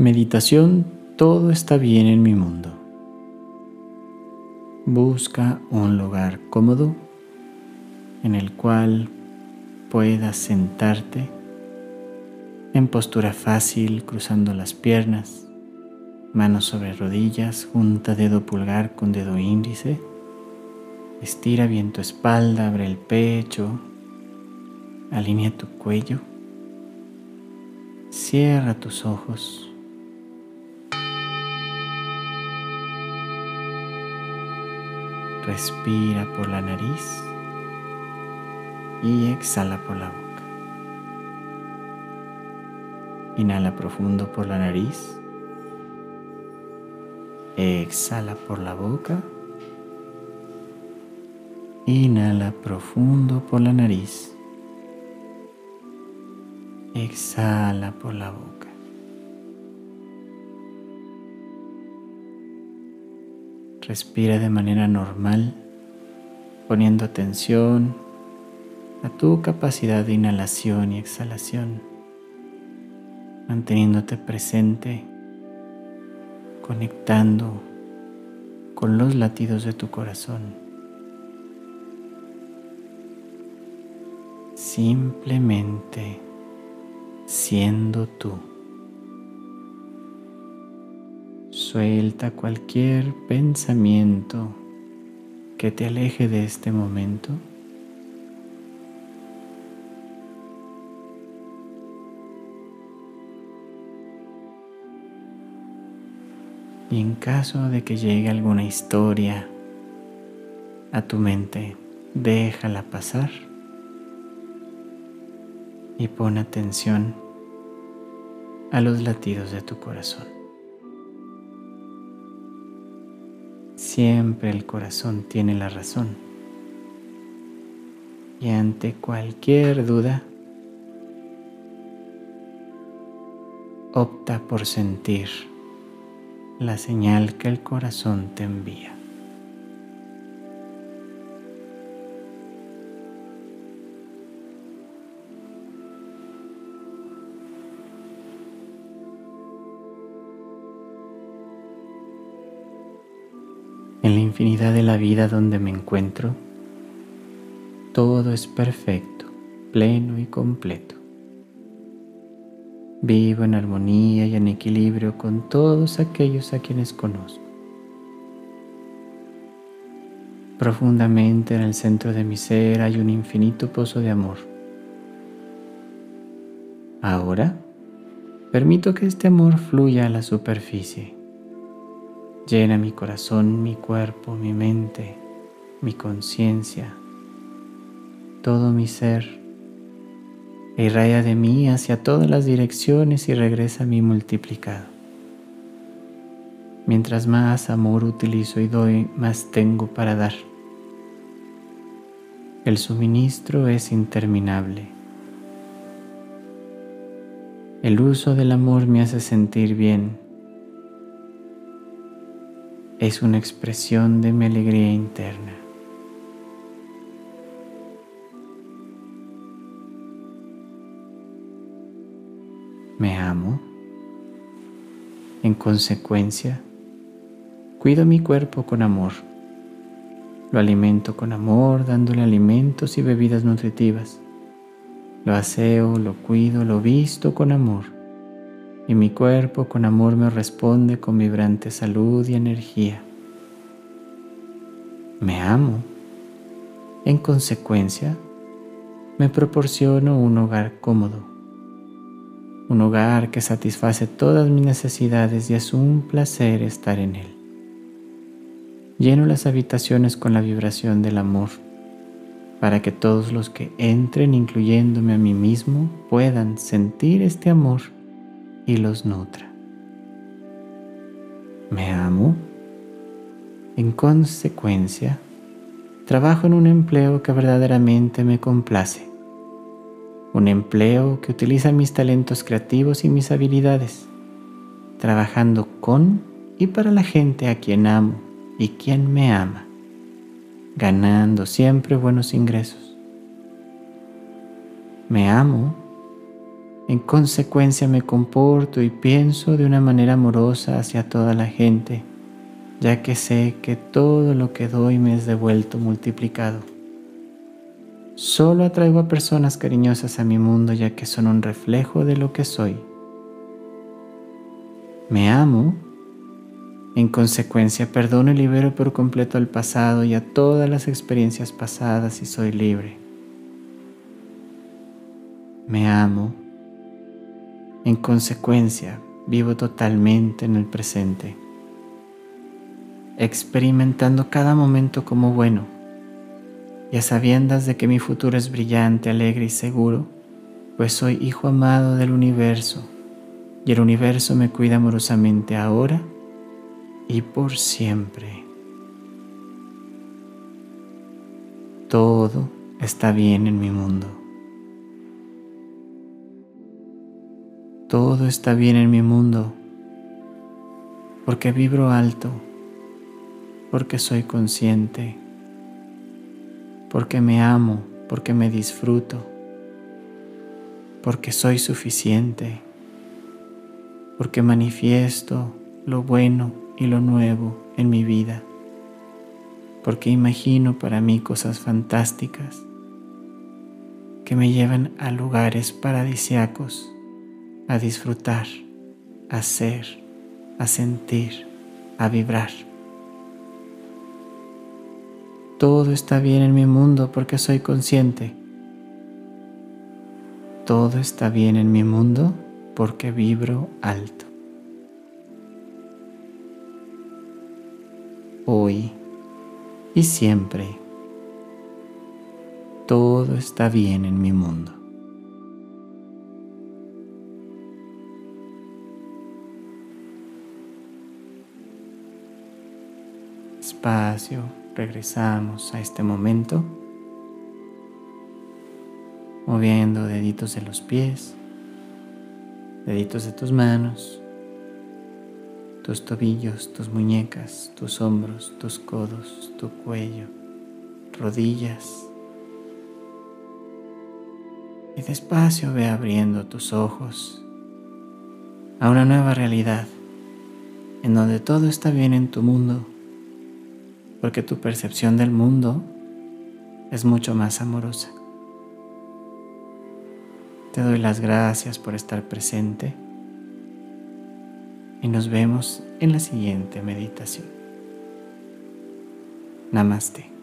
Meditación, todo está bien en mi mundo. Busca un lugar cómodo en el cual puedas sentarte en postura fácil, cruzando las piernas, manos sobre rodillas, junta dedo pulgar con dedo índice. Estira bien tu espalda, abre el pecho, alinea tu cuello, cierra tus ojos. Respira por la nariz y exhala por la boca. Inhala profundo por la nariz. Exhala por la boca. Inhala profundo por la nariz. Exhala por la boca. Respira de manera normal, poniendo atención a tu capacidad de inhalación y exhalación, manteniéndote presente, conectando con los latidos de tu corazón. Simplemente siendo tú. Suelta cualquier pensamiento que te aleje de este momento. Y en caso de que llegue alguna historia a tu mente, déjala pasar y pon atención a los latidos de tu corazón. Siempre el corazón tiene la razón. Y ante cualquier duda, opta por sentir la señal que el corazón te envía. En la infinidad de la vida donde me encuentro, todo es perfecto, pleno y completo. Vivo en armonía y en equilibrio con todos aquellos a quienes conozco. Profundamente en el centro de mi ser hay un infinito pozo de amor. Ahora, permito que este amor fluya a la superficie Llena mi corazón, mi cuerpo, mi mente, mi conciencia, todo mi ser. E irradia de mí hacia todas las direcciones y regresa a mí multiplicado. Mientras más amor utilizo y doy, más tengo para dar. El suministro es interminable. El uso del amor me hace sentir bien es una expresión de mi alegría interna. Me amo. En consecuencia, cuido mi cuerpo con amor. Lo alimento con amor, dándole alimentos y bebidas nutritivas. Lo aseo, lo cuido, lo visto con amor y mi cuerpo con amor me responde con vibrante salud y energía. Me amo. En consecuencia, me proporciono un hogar cómodo, un hogar que satisface todas mis necesidades y es un placer estar en él. Lleno las habitaciones con la vibración del amor para que todos los que entren, incluyéndome a mí mismo, puedan sentir este amor y los nutra. Me amo. En consecuencia, trabajo en un empleo que verdaderamente me complace. Un empleo que utiliza mis talentos creativos y mis habilidades, trabajando con y para la gente a quien amo y quien me ama, ganando siempre buenos ingresos. Me amo En consecuencia me comporto y pienso de una manera amorosa hacia toda la gente, ya que sé que todo lo que doy me es devuelto multiplicado. Solo atraigo a personas cariñosas a mi mundo ya que son un reflejo de lo que soy. Me amo. En consecuencia, perdono y libero por completo al pasado y a todas las experiencias pasadas y soy libre. Me amo en consecuencia, vivo totalmente en el presente, experimentando cada momento como bueno y a sabiendas de que mi futuro es brillante, alegre y seguro, pues soy hijo amado del universo y el universo me cuida amorosamente ahora y por siempre. Todo está bien en mi mundo. Todo está bien en mi mundo porque vibro alto, porque soy consciente, porque me amo, porque me disfruto, porque soy suficiente, porque manifiesto lo bueno y lo nuevo en mi vida, porque imagino para mí cosas fantásticas que me llevan a lugares paradisiacos a disfrutar, a ser, a sentir, a vibrar. Todo está bien en mi mundo porque soy consciente. Todo está bien en mi mundo porque vibro alto. Hoy y siempre, todo está bien en mi mundo. Despacio, regresamos a este momento, moviendo deditos de los pies, deditos de tus manos, tus tobillos, tus muñecas, tus hombros, tus codos, tu cuello, rodillas. Y despacio ve abriendo tus ojos a una nueva realidad en donde todo está bien en tu mundo porque tu percepción del mundo es mucho más amorosa. Te doy las gracias por estar presente y nos vemos en la siguiente meditación. Namaste.